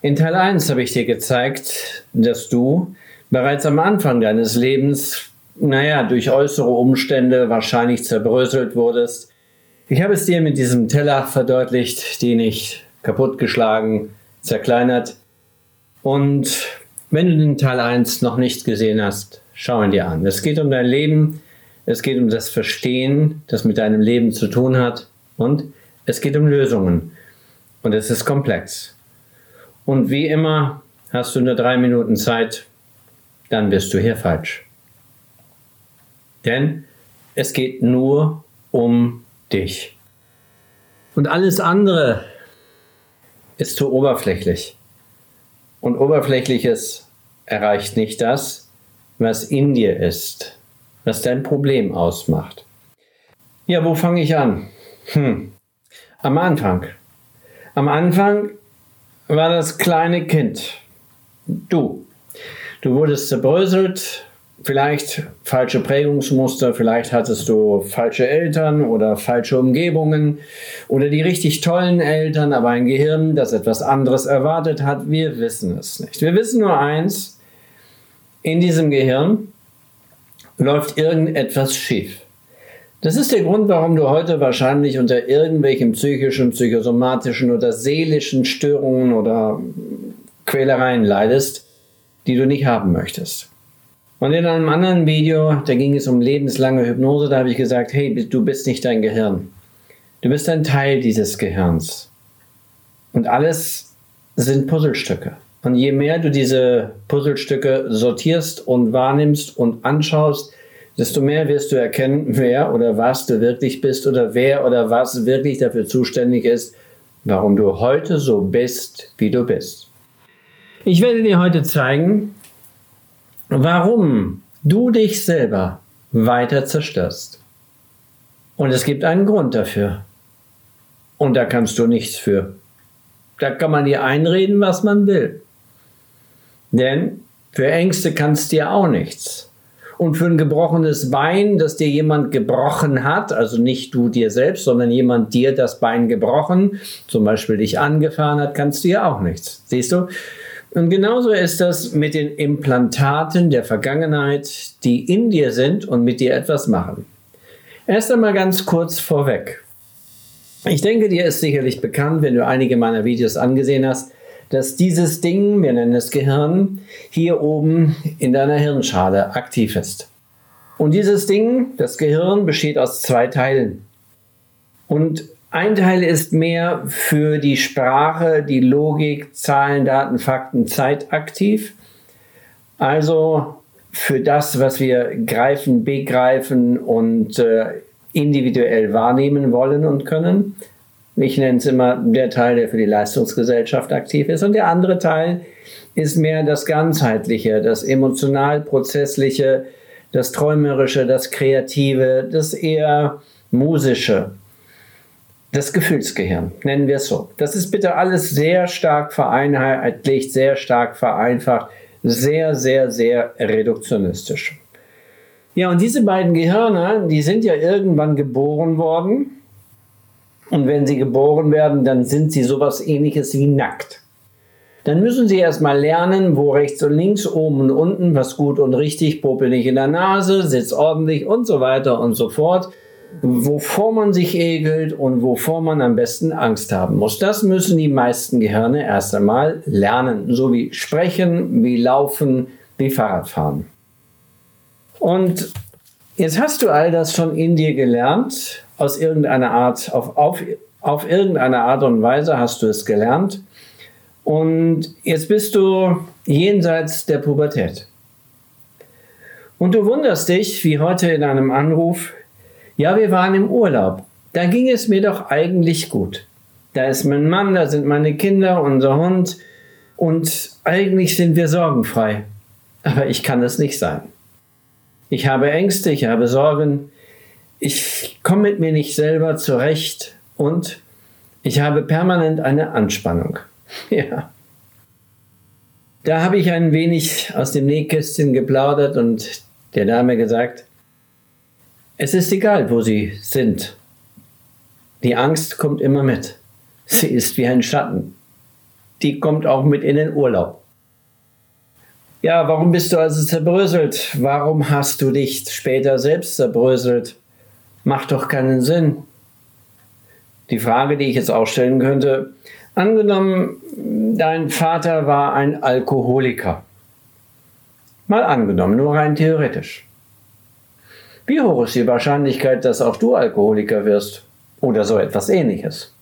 In Teil 1 habe ich dir gezeigt, dass du bereits am Anfang deines Lebens, naja, durch äußere Umstände wahrscheinlich zerbröselt wurdest. Ich habe es dir mit diesem Teller verdeutlicht, den ich kaputtgeschlagen, zerkleinert. Und wenn du den Teil 1 noch nicht gesehen hast, schau ihn dir an. Es geht um dein Leben, es geht um das Verstehen, das mit deinem Leben zu tun hat und es geht um Lösungen. Und es ist komplex. Und wie immer hast du nur drei Minuten Zeit, dann bist du hier falsch. Denn es geht nur um dich. Und alles andere ist zu oberflächlich. Und oberflächliches erreicht nicht das, was in dir ist, was dein Problem ausmacht. Ja, wo fange ich an? Hm. Am Anfang. Am Anfang war das kleine Kind. Du. Du wurdest zerbröselt, vielleicht falsche Prägungsmuster, vielleicht hattest du falsche Eltern oder falsche Umgebungen oder die richtig tollen Eltern, aber ein Gehirn, das etwas anderes erwartet hat. Wir wissen es nicht. Wir wissen nur eins, in diesem Gehirn läuft irgendetwas schief. Das ist der Grund, warum du heute wahrscheinlich unter irgendwelchen psychischen, psychosomatischen oder seelischen Störungen oder Quälereien leidest, die du nicht haben möchtest. Und in einem anderen Video, da ging es um lebenslange Hypnose, da habe ich gesagt, hey, du bist nicht dein Gehirn. Du bist ein Teil dieses Gehirns. Und alles sind Puzzlestücke. Und je mehr du diese Puzzlestücke sortierst und wahrnimmst und anschaust, desto mehr wirst du erkennen, wer oder was du wirklich bist oder wer oder was wirklich dafür zuständig ist, warum du heute so bist, wie du bist. Ich werde dir heute zeigen, warum du dich selber weiter zerstörst. Und es gibt einen Grund dafür. Und da kannst du nichts für. Da kann man dir einreden, was man will. Denn für Ängste kannst du dir auch nichts. Und für ein gebrochenes Bein, das dir jemand gebrochen hat, also nicht du dir selbst, sondern jemand dir das Bein gebrochen, zum Beispiel dich angefahren hat, kannst du ja auch nichts. Siehst du? Und genauso ist das mit den Implantaten der Vergangenheit, die in dir sind und mit dir etwas machen. Erst einmal ganz kurz vorweg. Ich denke, dir ist sicherlich bekannt, wenn du einige meiner Videos angesehen hast, dass dieses Ding, wir nennen es Gehirn, hier oben in deiner Hirnschale aktiv ist. Und dieses Ding, das Gehirn, besteht aus zwei Teilen. Und ein Teil ist mehr für die Sprache, die Logik, Zahlen, Daten, Fakten, Zeit aktiv. Also für das, was wir greifen, begreifen und äh, individuell wahrnehmen wollen und können. Ich nenne es immer der Teil, der für die Leistungsgesellschaft aktiv ist. Und der andere Teil ist mehr das Ganzheitliche, das emotional-prozessliche, das Träumerische, das Kreative, das eher Musische. Das Gefühlsgehirn, nennen wir es so. Das ist bitte alles sehr stark vereinheitlicht, sehr stark vereinfacht, sehr, sehr, sehr reduktionistisch. Ja, und diese beiden Gehirne, die sind ja irgendwann geboren worden und wenn sie geboren werden, dann sind sie sowas ähnliches wie nackt. Dann müssen sie erstmal lernen, wo rechts und links, oben und unten, was gut und richtig, popel nicht in der Nase, sitzt ordentlich und so weiter und so fort. Wovor man sich ekelt und wovor man am besten Angst haben muss. Das müssen die meisten Gehirne erst einmal lernen. So wie sprechen, wie laufen, wie Fahrradfahren. Und jetzt hast du all das schon in dir gelernt aus irgendeiner Art, auf, auf, auf irgendeine Art und Weise hast du es gelernt. Und jetzt bist du jenseits der Pubertät. Und du wunderst dich, wie heute in einem Anruf, ja, wir waren im Urlaub. Da ging es mir doch eigentlich gut. Da ist mein Mann, da sind meine Kinder, unser Hund. Und eigentlich sind wir sorgenfrei. Aber ich kann es nicht sein. Ich habe Ängste, ich habe Sorgen, ich komme mit mir nicht selber zurecht und ich habe permanent eine Anspannung. Ja. Da habe ich ein wenig aus dem Nähkästchen geplaudert und der Dame gesagt, es ist egal, wo Sie sind. Die Angst kommt immer mit. Sie ist wie ein Schatten. Die kommt auch mit in den Urlaub. Ja, warum bist du also zerbröselt? Warum hast du dich später selbst zerbröselt? Macht doch keinen Sinn. Die Frage, die ich jetzt auch stellen könnte, angenommen, dein Vater war ein Alkoholiker. Mal angenommen, nur rein theoretisch. Wie hoch ist die Wahrscheinlichkeit, dass auch du Alkoholiker wirst? Oder so etwas ähnliches?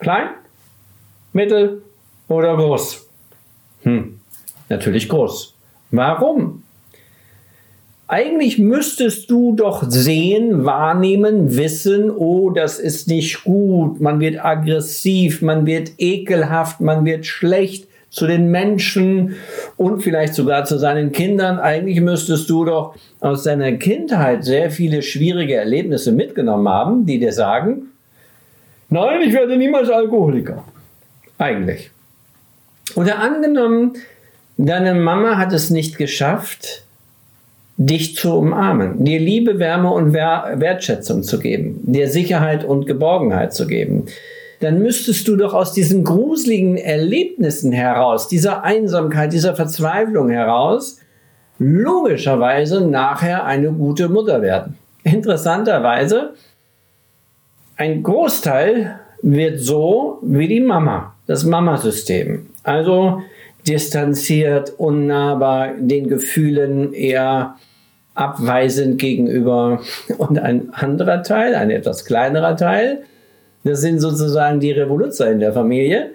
Klein? Mittel? Oder groß? Hm, natürlich groß. Warum? Eigentlich müsstest du doch sehen, wahrnehmen, wissen, oh, das ist nicht gut, man wird aggressiv, man wird ekelhaft, man wird schlecht zu den Menschen und vielleicht sogar zu seinen Kindern. Eigentlich müsstest du doch aus deiner Kindheit sehr viele schwierige Erlebnisse mitgenommen haben, die dir sagen, nein, ich werde niemals Alkoholiker. Eigentlich. Oder angenommen, deine Mama hat es nicht geschafft, dich zu umarmen, dir Liebe, Wärme und Wertschätzung zu geben, dir Sicherheit und Geborgenheit zu geben, dann müsstest du doch aus diesen gruseligen Erlebnissen heraus, dieser Einsamkeit, dieser Verzweiflung heraus, logischerweise nachher eine gute Mutter werden. Interessanterweise, ein Großteil wird so wie die Mama, das Mamasystem. Also distanziert, unnahbar, den Gefühlen eher abweisend gegenüber. Und ein anderer Teil, ein etwas kleinerer Teil, das sind sozusagen die Revoluzer in der Familie,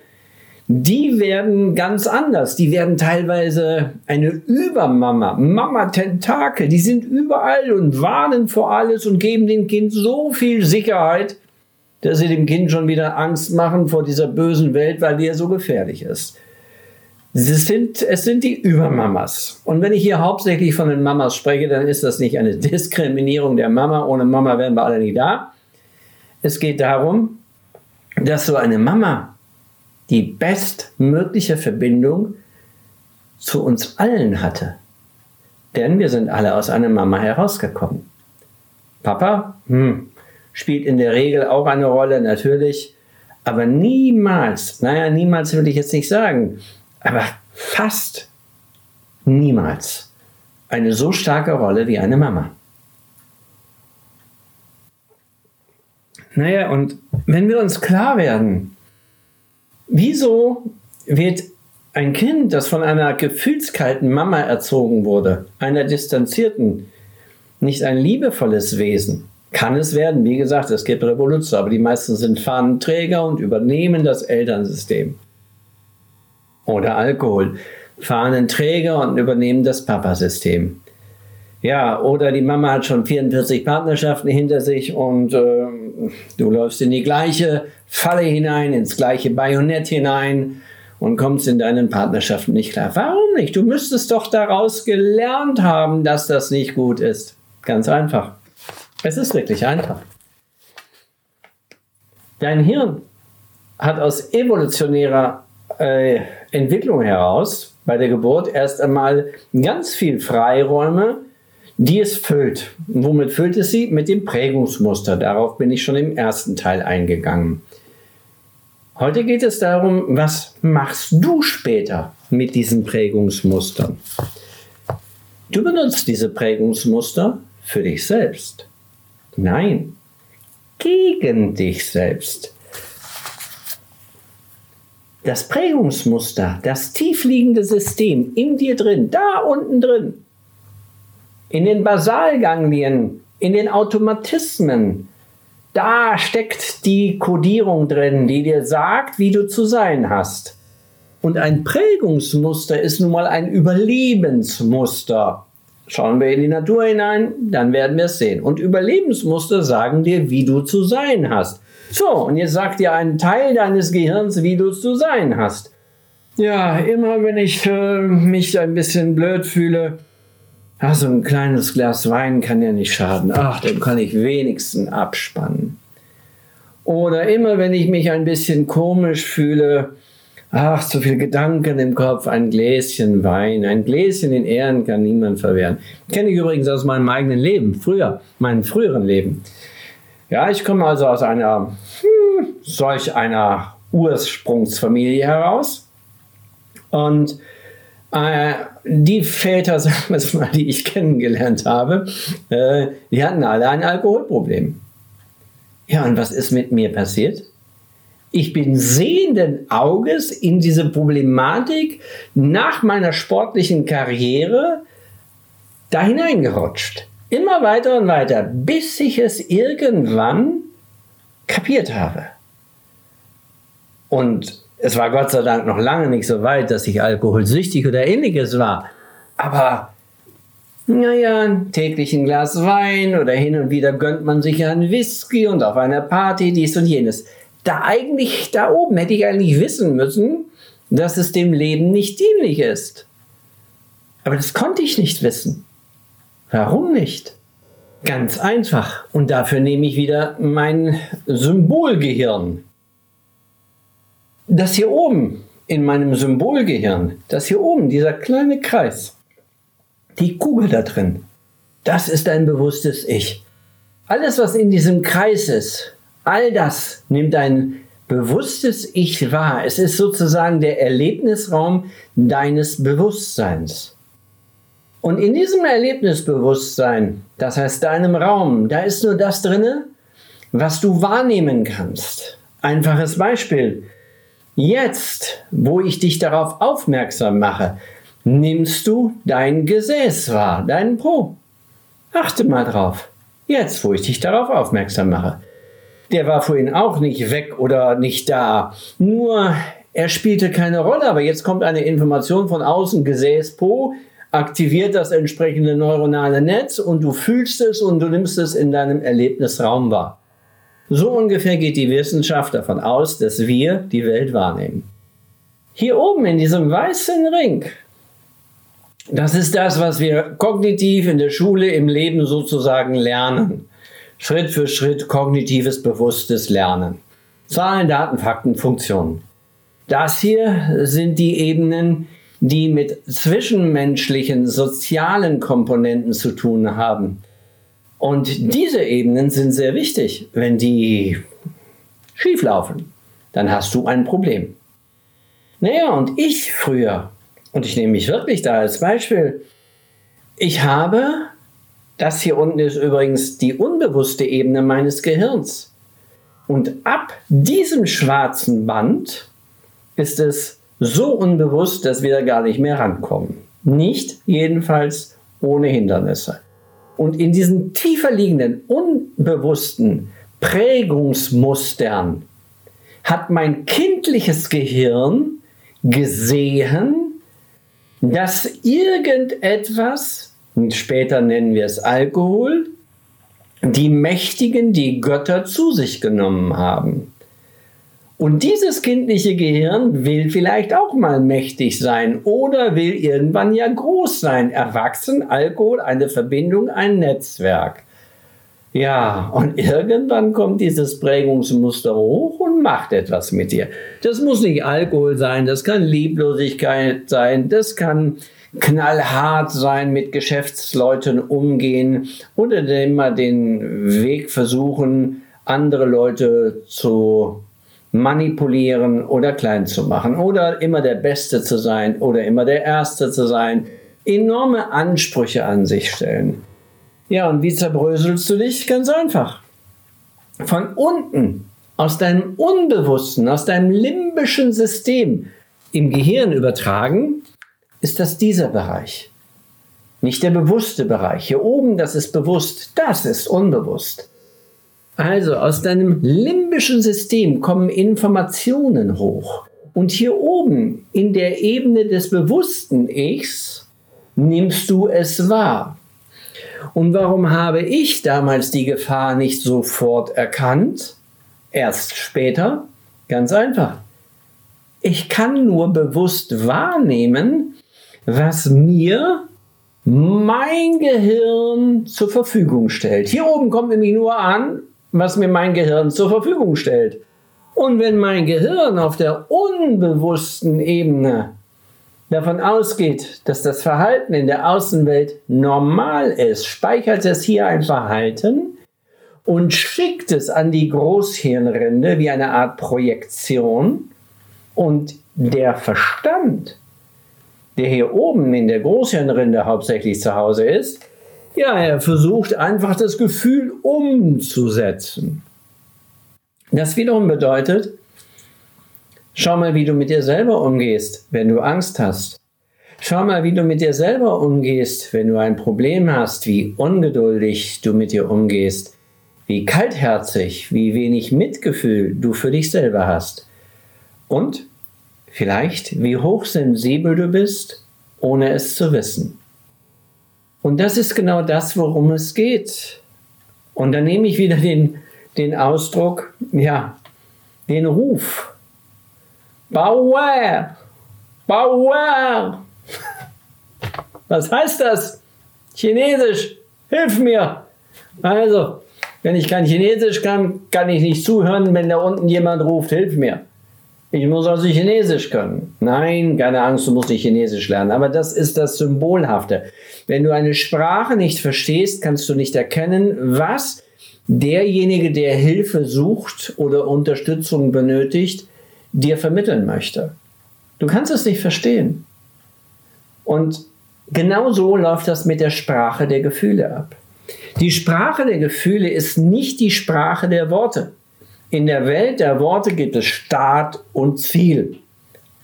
die werden ganz anders. Die werden teilweise eine Übermama, Mama-Tentakel, die sind überall und warnen vor alles und geben dem Kind so viel Sicherheit, dass sie dem Kind schon wieder Angst machen vor dieser bösen Welt, weil die ja so gefährlich ist. Es sind, es sind die Übermamas. Und wenn ich hier hauptsächlich von den Mamas spreche, dann ist das nicht eine Diskriminierung der Mama. Ohne Mama wären wir alle nicht da. Es geht darum, dass so eine Mama die bestmögliche Verbindung zu uns allen hatte. Denn wir sind alle aus einer Mama herausgekommen. Papa hm, spielt in der Regel auch eine Rolle, natürlich, aber niemals, naja, niemals würde ich jetzt nicht sagen, aber fast niemals eine so starke Rolle wie eine Mama. Naja, und wenn wir uns klar werden, wieso wird ein Kind, das von einer gefühlskalten Mama erzogen wurde, einer distanzierten, nicht ein liebevolles Wesen, kann es werden. Wie gesagt, es gibt Revolution, aber die meisten sind Fahnenträger und übernehmen das Elternsystem oder Alkohol, fahren einen Träger und übernehmen das Papasystem. Ja, oder die Mama hat schon 44 Partnerschaften hinter sich und äh, du läufst in die gleiche Falle hinein, ins gleiche Bajonett hinein und kommst in deinen Partnerschaften nicht klar. Warum nicht? Du müsstest doch daraus gelernt haben, dass das nicht gut ist. Ganz einfach. Es ist wirklich einfach. Dein Hirn hat aus evolutionärer äh, Entwicklung heraus bei der Geburt erst einmal ganz viel Freiräume, die es füllt. Womit füllt es sie? Mit dem Prägungsmuster. Darauf bin ich schon im ersten Teil eingegangen. Heute geht es darum, was machst du später mit diesen Prägungsmustern? Du benutzt diese Prägungsmuster für dich selbst. Nein, gegen dich selbst das Prägungsmuster, das tiefliegende System in dir drin, da unten drin, in den Basalganglien, in den Automatismen, da steckt die Kodierung drin, die dir sagt, wie du zu sein hast. Und ein Prägungsmuster ist nun mal ein Überlebensmuster. Schauen wir in die Natur hinein, dann werden wir es sehen. Und Überlebensmuster sagen dir, wie du zu sein hast. So, und jetzt sagt dir ein Teil deines Gehirns, wie du es zu sein hast. Ja, immer wenn ich äh, mich ein bisschen blöd fühle, ach, so ein kleines Glas Wein kann ja nicht schaden. Ach, dann kann ich wenigstens abspannen. Oder immer wenn ich mich ein bisschen komisch fühle, ach, zu viel Gedanken im Kopf, ein Gläschen Wein, ein Gläschen in Ehren kann niemand verwehren. Kenne ich übrigens aus meinem eigenen Leben, früher, meinem früheren Leben. Ja, ich komme also aus einer hm, solch einer Ursprungsfamilie heraus. Und äh, die Väter, sagen wir es mal, die ich kennengelernt habe, äh, die hatten alle ein Alkoholproblem. Ja, und was ist mit mir passiert? Ich bin sehenden Auges in diese Problematik nach meiner sportlichen Karriere da hineingerutscht. Immer weiter und weiter, bis ich es irgendwann kapiert habe. Und es war Gott sei Dank noch lange nicht so weit, dass ich alkoholsüchtig oder ähnliches war. Aber naja, täglich ein Glas Wein oder hin und wieder gönnt man sich einen Whisky und auf einer Party dies und jenes. Da eigentlich, da oben hätte ich eigentlich wissen müssen, dass es dem Leben nicht dienlich ist. Aber das konnte ich nicht wissen. Warum nicht? Ganz einfach. Und dafür nehme ich wieder mein Symbolgehirn das hier oben in meinem Symbolgehirn, das hier oben, dieser kleine Kreis, die Kugel da drin, das ist ein bewusstes Ich. Alles, was in diesem Kreis ist, all das nimmt ein bewusstes Ich wahr. Es ist sozusagen der Erlebnisraum deines Bewusstseins. Und in diesem Erlebnisbewusstsein, das heißt deinem Raum, da ist nur das drinne, was du wahrnehmen kannst. Einfaches Beispiel. Jetzt, wo ich dich darauf aufmerksam mache, nimmst du dein Gesäß wahr, deinen Po. Achte mal drauf. Jetzt, wo ich dich darauf aufmerksam mache. Der war vorhin auch nicht weg oder nicht da. Nur er spielte keine Rolle, aber jetzt kommt eine Information von außen, Gesäß Po, aktiviert das entsprechende neuronale Netz und du fühlst es und du nimmst es in deinem Erlebnisraum wahr. So ungefähr geht die Wissenschaft davon aus, dass wir die Welt wahrnehmen. Hier oben in diesem weißen Ring, das ist das, was wir kognitiv in der Schule im Leben sozusagen lernen. Schritt für Schritt kognitives, bewusstes Lernen. Zahlen, Daten, Fakten, Funktionen. Das hier sind die Ebenen, die mit zwischenmenschlichen, sozialen Komponenten zu tun haben. Und diese Ebenen sind sehr wichtig. Wenn die schief laufen, dann hast du ein Problem. Naja, und ich früher, und ich nehme mich wirklich da als Beispiel, ich habe, das hier unten ist übrigens die unbewusste Ebene meines Gehirns. Und ab diesem schwarzen Band ist es so unbewusst, dass wir da gar nicht mehr rankommen. Nicht jedenfalls ohne Hindernisse. Und in diesen tiefer liegenden, unbewussten Prägungsmustern hat mein kindliches Gehirn gesehen, dass irgendetwas, später nennen wir es Alkohol, die Mächtigen die Götter zu sich genommen haben. Und dieses kindliche Gehirn will vielleicht auch mal mächtig sein oder will irgendwann ja groß sein. Erwachsen, Alkohol, eine Verbindung, ein Netzwerk. Ja, und irgendwann kommt dieses Prägungsmuster hoch und macht etwas mit dir. Das muss nicht Alkohol sein, das kann Lieblosigkeit sein, das kann knallhart sein, mit Geschäftsleuten umgehen oder immer den Weg versuchen, andere Leute zu manipulieren oder klein zu machen oder immer der Beste zu sein oder immer der Erste zu sein. Enorme Ansprüche an sich stellen. Ja, und wie zerbröselst du dich? Ganz einfach. Von unten, aus deinem Unbewussten, aus deinem limbischen System im Gehirn übertragen, ist das dieser Bereich. Nicht der bewusste Bereich. Hier oben, das ist bewusst, das ist unbewusst. Also aus deinem limbischen System kommen Informationen hoch. Und hier oben in der Ebene des bewussten Ichs nimmst du es wahr. Und warum habe ich damals die Gefahr nicht sofort erkannt? Erst später? Ganz einfach. Ich kann nur bewusst wahrnehmen, was mir mein Gehirn zur Verfügung stellt. Hier oben kommt nämlich nur an, was mir mein Gehirn zur Verfügung stellt. Und wenn mein Gehirn auf der unbewussten Ebene davon ausgeht, dass das Verhalten in der Außenwelt normal ist, speichert es hier ein Verhalten und schickt es an die Großhirnrinde wie eine Art Projektion. Und der Verstand, der hier oben in der Großhirnrinde hauptsächlich zu Hause ist, ja, er versucht einfach das Gefühl umzusetzen. Das wiederum bedeutet, schau mal, wie du mit dir selber umgehst, wenn du Angst hast. Schau mal, wie du mit dir selber umgehst, wenn du ein Problem hast, wie ungeduldig du mit dir umgehst, wie kaltherzig, wie wenig Mitgefühl du für dich selber hast. Und vielleicht, wie hochsensibel du bist, ohne es zu wissen. Und das ist genau das, worum es geht. Und dann nehme ich wieder den, den Ausdruck, ja, den Ruf. Bauer! Bauer! Was heißt das? Chinesisch, hilf mir! Also, wenn ich kein Chinesisch kann, kann ich nicht zuhören, wenn da unten jemand ruft, hilf mir. Ich muss also Chinesisch können. Nein, keine Angst, du musst nicht Chinesisch lernen. Aber das ist das Symbolhafte. Wenn du eine Sprache nicht verstehst, kannst du nicht erkennen, was derjenige, der Hilfe sucht oder Unterstützung benötigt, dir vermitteln möchte. Du kannst es nicht verstehen. Und genau so läuft das mit der Sprache der Gefühle ab. Die Sprache der Gefühle ist nicht die Sprache der Worte. In der Welt der Worte gibt es Start und Ziel,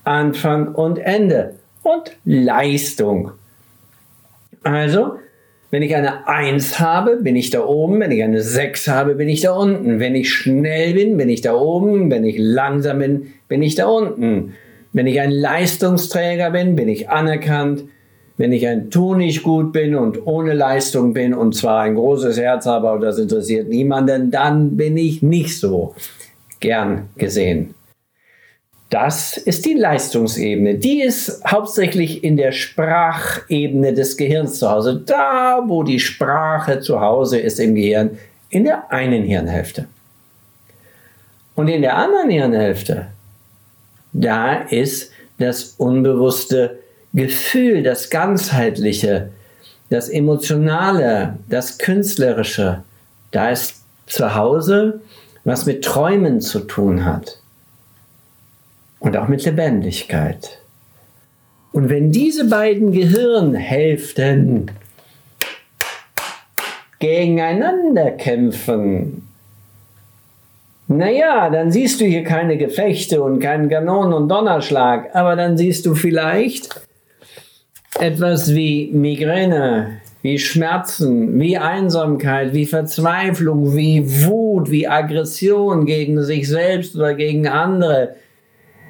Anfang und Ende und Leistung. Also, wenn ich eine 1 habe, bin ich da oben, wenn ich eine 6 habe, bin ich da unten. Wenn ich schnell bin, bin ich da oben, wenn ich langsam bin, bin ich da unten. Wenn ich ein Leistungsträger bin, bin ich anerkannt. Wenn ich ein Tu nicht gut bin und ohne Leistung bin und zwar ein großes Herz habe, aber das interessiert niemanden, dann bin ich nicht so gern gesehen. Das ist die Leistungsebene. Die ist hauptsächlich in der Sprachebene des Gehirns zu Hause. Da, wo die Sprache zu Hause ist im Gehirn, in der einen Hirnhälfte. Und in der anderen Hirnhälfte, da ist das unbewusste Gefühl, das Ganzheitliche, das Emotionale, das Künstlerische, da ist zu Hause, was mit Träumen zu tun hat und auch mit Lebendigkeit. Und wenn diese beiden Gehirnhälften gegeneinander kämpfen, naja, dann siehst du hier keine Gefechte und keinen Kanonen- und Donnerschlag, aber dann siehst du vielleicht etwas wie Migräne, wie Schmerzen, wie Einsamkeit, wie Verzweiflung, wie Wut, wie Aggression gegen sich selbst oder gegen andere,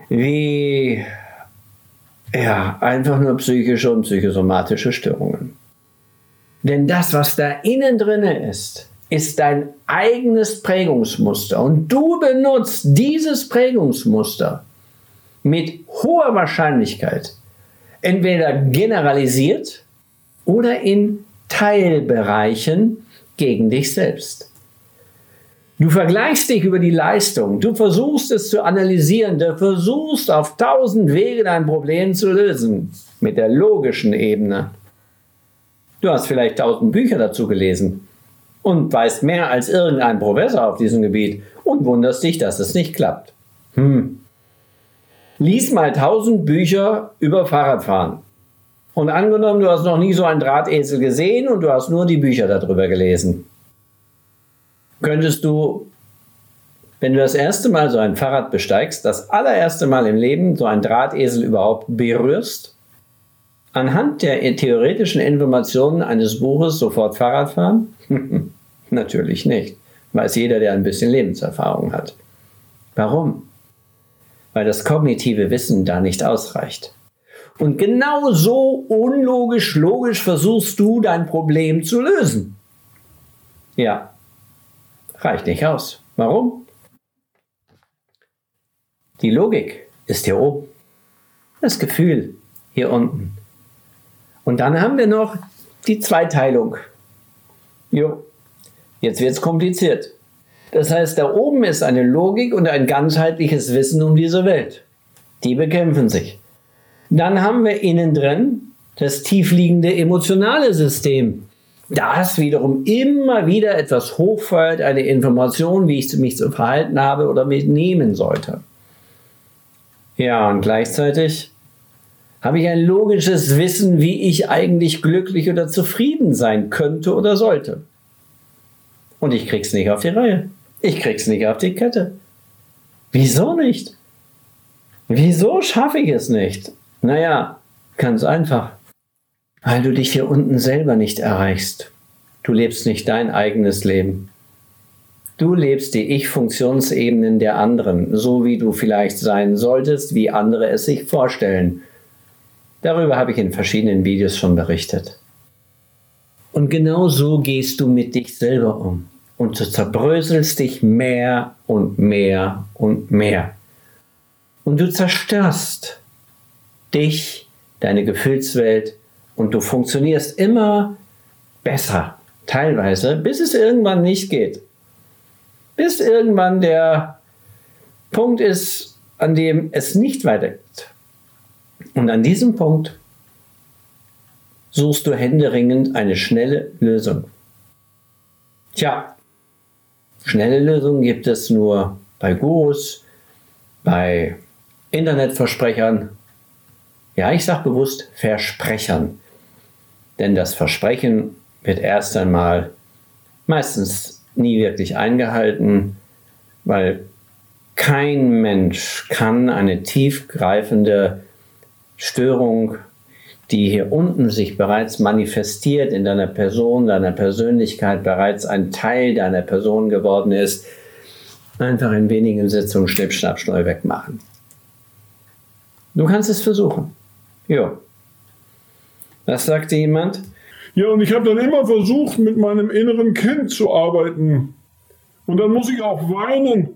wie ja, einfach nur psychische und psychosomatische Störungen. Denn das, was da innen drin ist, ist dein eigenes Prägungsmuster. Und du benutzt dieses Prägungsmuster mit hoher Wahrscheinlichkeit entweder generalisiert oder in Teilbereichen gegen dich selbst. Du vergleichst dich über die Leistung, du versuchst es zu analysieren, du versuchst auf tausend Wege dein Problem zu lösen mit der logischen Ebene. Du hast vielleicht tausend Bücher dazu gelesen und weißt mehr als irgendein Professor auf diesem Gebiet und wunderst dich, dass es nicht klappt. Hm, lies mal tausend Bücher über Fahrradfahren. Und angenommen, du hast noch nie so einen Drahtesel gesehen und du hast nur die Bücher darüber gelesen. Könntest du, wenn du das erste Mal so ein Fahrrad besteigst, das allererste Mal im Leben so einen Drahtesel überhaupt berührst, anhand der theoretischen Informationen eines Buches sofort Fahrrad fahren? Natürlich nicht. Weiß jeder, der ein bisschen Lebenserfahrung hat. Warum? weil das kognitive Wissen da nicht ausreicht. Und genau so unlogisch, logisch versuchst du dein Problem zu lösen. Ja, reicht nicht aus. Warum? Die Logik ist hier oben. Das Gefühl hier unten. Und dann haben wir noch die Zweiteilung. Jo, jetzt wird es kompliziert. Das heißt, da oben ist eine Logik und ein ganzheitliches Wissen um diese Welt. Die bekämpfen sich. Dann haben wir innen drin das tiefliegende emotionale System. Das wiederum immer wieder etwas hochfeuert, eine Information, wie ich mich zu verhalten habe oder mitnehmen sollte. Ja, und gleichzeitig habe ich ein logisches Wissen, wie ich eigentlich glücklich oder zufrieden sein könnte oder sollte. Und ich krieg's nicht auf die Reihe. Ich krieg's nicht auf die Kette. Wieso nicht? Wieso schaffe ich es nicht? Naja, ganz einfach. Weil du dich hier unten selber nicht erreichst. Du lebst nicht dein eigenes Leben. Du lebst die Ich-Funktionsebenen der anderen, so wie du vielleicht sein solltest, wie andere es sich vorstellen. Darüber habe ich in verschiedenen Videos schon berichtet. Und genau so gehst du mit dich selber um. Und du zerbröselst dich mehr und mehr und mehr. Und du zerstörst dich, deine Gefühlswelt und du funktionierst immer besser, teilweise, bis es irgendwann nicht geht. Bis irgendwann der Punkt ist, an dem es nicht weitergeht. Und an diesem Punkt suchst du händeringend eine schnelle Lösung. Tja, schnelle Lösungen gibt es nur bei Gurus, bei Internetversprechern ja, ich sage bewusst Versprechern. Denn das Versprechen wird erst einmal meistens nie wirklich eingehalten, weil kein Mensch kann eine tiefgreifende Störung, die hier unten sich bereits manifestiert in deiner Person, deiner Persönlichkeit, bereits ein Teil deiner Person geworden ist, einfach in wenigen Sitzungen schnipp, schnapp, schnell wegmachen. Du kannst es versuchen. Ja. Was sagte jemand? Ja, und ich habe dann immer versucht, mit meinem inneren Kind zu arbeiten. Und dann muss ich auch weinen.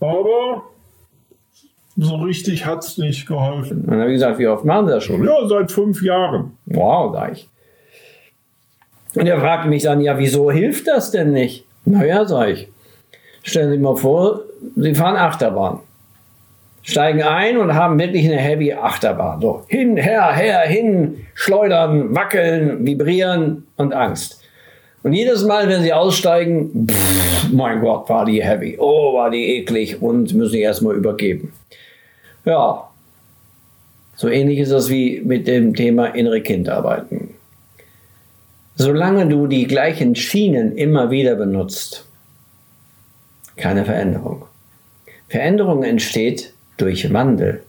Aber so richtig hat es nicht geholfen. dann habe ich gesagt, wie oft machen Sie das schon? Ja, seit fünf Jahren. Wow, sag ich. Und er fragte mich dann, ja, wieso hilft das denn nicht? Naja, sag ich. Stellen Sie sich mal vor, Sie fahren Achterbahn steigen ein und haben wirklich eine Heavy Achterbahn. So hin, her, her, hin, schleudern, wackeln, vibrieren und Angst. Und jedes Mal, wenn sie aussteigen, pff, mein Gott, war die heavy. Oh, war die eklig und müssen sich erstmal übergeben. Ja, so ähnlich ist das wie mit dem Thema innere Kindarbeiten. Solange du die gleichen Schienen immer wieder benutzt, keine Veränderung. Veränderung entsteht, durch Wandel,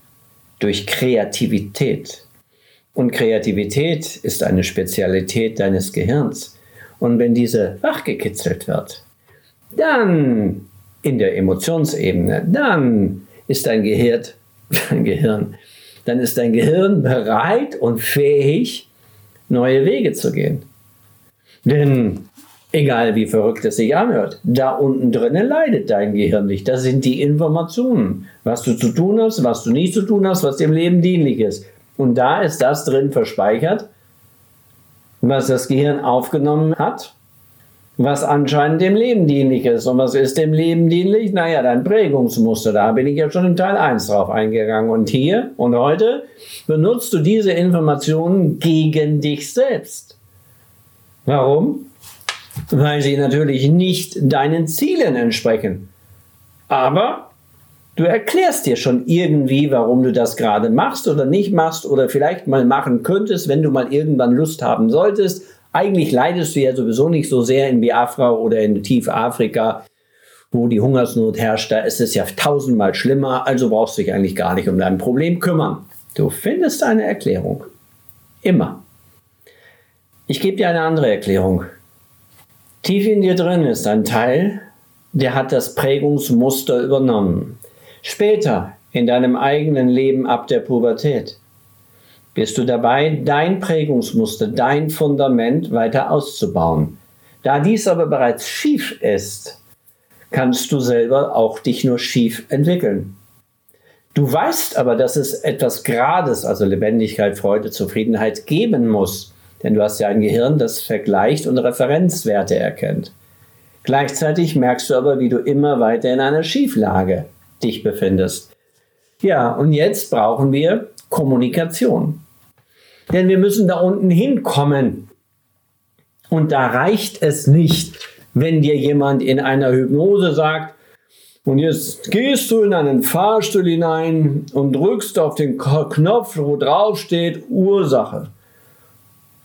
durch Kreativität. Und Kreativität ist eine Spezialität deines Gehirns. Und wenn diese wachgekitzelt wird, dann in der Emotionsebene, dann ist dein Gehirn, dein Gehirn, dann ist dein Gehirn bereit und fähig, neue Wege zu gehen. Denn Egal wie verrückt es sich anhört. Da unten drinnen leidet dein Gehirn nicht. Das sind die Informationen, was du zu tun hast, was du nicht zu tun hast, was dem Leben dienlich ist. Und da ist das drin verspeichert, was das Gehirn aufgenommen hat, was anscheinend dem Leben dienlich ist. Und was ist dem Leben dienlich? Naja, dein Prägungsmuster. Da bin ich ja schon in Teil 1 drauf eingegangen. Und hier und heute benutzt du diese Informationen gegen dich selbst. Warum? Weil sie natürlich nicht deinen Zielen entsprechen. Aber du erklärst dir schon irgendwie, warum du das gerade machst oder nicht machst oder vielleicht mal machen könntest, wenn du mal irgendwann Lust haben solltest. Eigentlich leidest du ja sowieso nicht so sehr in Biafra oder in Tiefafrika, wo die Hungersnot herrscht. Da ist es ja tausendmal schlimmer, also brauchst du dich eigentlich gar nicht um dein Problem kümmern. Du findest eine Erklärung. Immer. Ich gebe dir eine andere Erklärung. Tief in dir drin ist ein Teil, der hat das Prägungsmuster übernommen. Später in deinem eigenen Leben ab der Pubertät bist du dabei, dein Prägungsmuster, dein Fundament weiter auszubauen. Da dies aber bereits schief ist, kannst du selber auch dich nur schief entwickeln. Du weißt aber, dass es etwas Grades, also Lebendigkeit, Freude, Zufriedenheit geben muss. Denn du hast ja ein Gehirn, das vergleicht und Referenzwerte erkennt. Gleichzeitig merkst du aber, wie du immer weiter in einer Schieflage dich befindest. Ja, und jetzt brauchen wir Kommunikation. Denn wir müssen da unten hinkommen. Und da reicht es nicht, wenn dir jemand in einer Hypnose sagt, und jetzt gehst du in einen Fahrstuhl hinein und drückst auf den Knopf, wo drauf steht Ursache.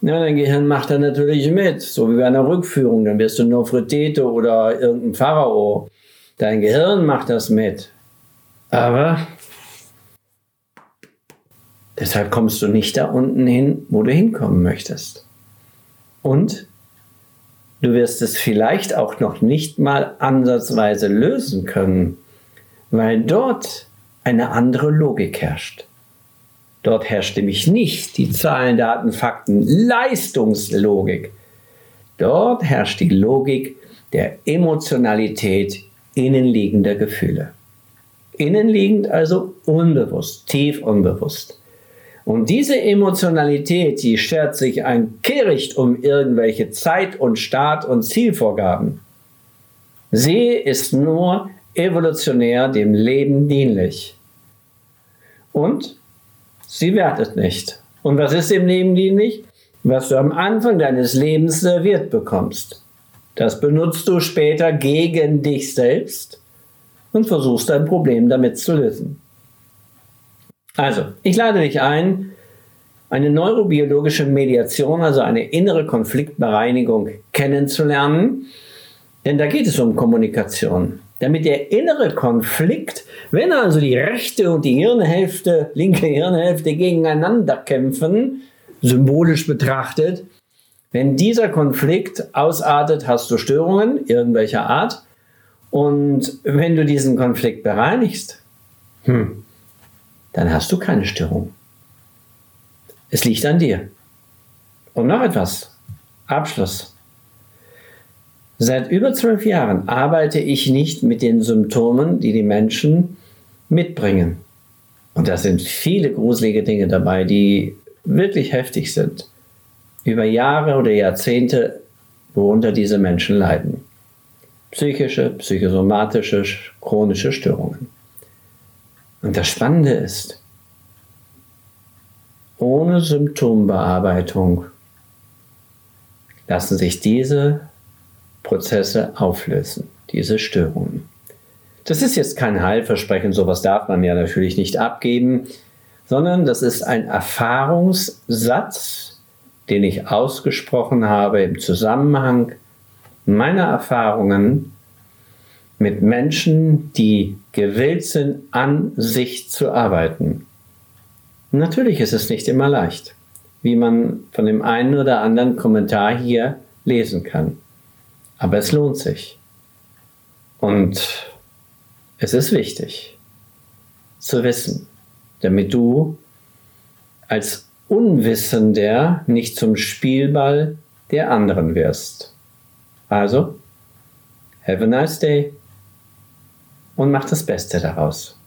Ja, dein Gehirn macht dann natürlich mit, so wie bei einer Rückführung. Dann wirst du Nofretete oder irgendein Pharao. Dein Gehirn macht das mit. Aber deshalb kommst du nicht da unten hin, wo du hinkommen möchtest. Und Du wirst es vielleicht auch noch nicht mal ansatzweise lösen können, weil dort eine andere Logik herrscht. Dort herrscht nämlich nicht die Zahlen, Daten, Fakten, Leistungslogik. Dort herrscht die Logik der Emotionalität innenliegender Gefühle. Innenliegend also unbewusst, tief unbewusst. Und diese Emotionalität, die schert sich ein Kehricht um irgendwelche Zeit- und Start- und Zielvorgaben. Sie ist nur evolutionär dem Leben dienlich. Und sie wertet nicht. Und was ist dem Leben dienlich? Was du am Anfang deines Lebens serviert bekommst. Das benutzt du später gegen dich selbst und versuchst dein Problem damit zu lösen. Also, ich lade dich ein, eine neurobiologische Mediation, also eine innere Konfliktbereinigung kennenzulernen. Denn da geht es um Kommunikation. Damit der innere Konflikt, wenn also die rechte und die Hirnhälfte, linke Hirnhälfte gegeneinander kämpfen, symbolisch betrachtet, wenn dieser Konflikt ausartet, hast du Störungen irgendwelcher Art. Und wenn du diesen Konflikt bereinigst, hm, dann hast du keine Störung. Es liegt an dir. Und noch etwas. Abschluss. Seit über zwölf Jahren arbeite ich nicht mit den Symptomen, die die Menschen mitbringen. Und da sind viele gruselige Dinge dabei, die wirklich heftig sind. Über Jahre oder Jahrzehnte, worunter diese Menschen leiden. Psychische, psychosomatische, chronische Störungen. Und das Spannende ist, ohne Symptombearbeitung lassen sich diese Prozesse auflösen, diese Störungen. Das ist jetzt kein Heilversprechen, sowas darf man ja natürlich nicht abgeben, sondern das ist ein Erfahrungssatz, den ich ausgesprochen habe im Zusammenhang meiner Erfahrungen mit Menschen, die gewillt sind, an sich zu arbeiten. Natürlich ist es nicht immer leicht, wie man von dem einen oder anderen Kommentar hier lesen kann. Aber es lohnt sich. Und es ist wichtig zu wissen, damit du als Unwissender nicht zum Spielball der anderen wirst. Also, have a nice day und mach das Beste daraus.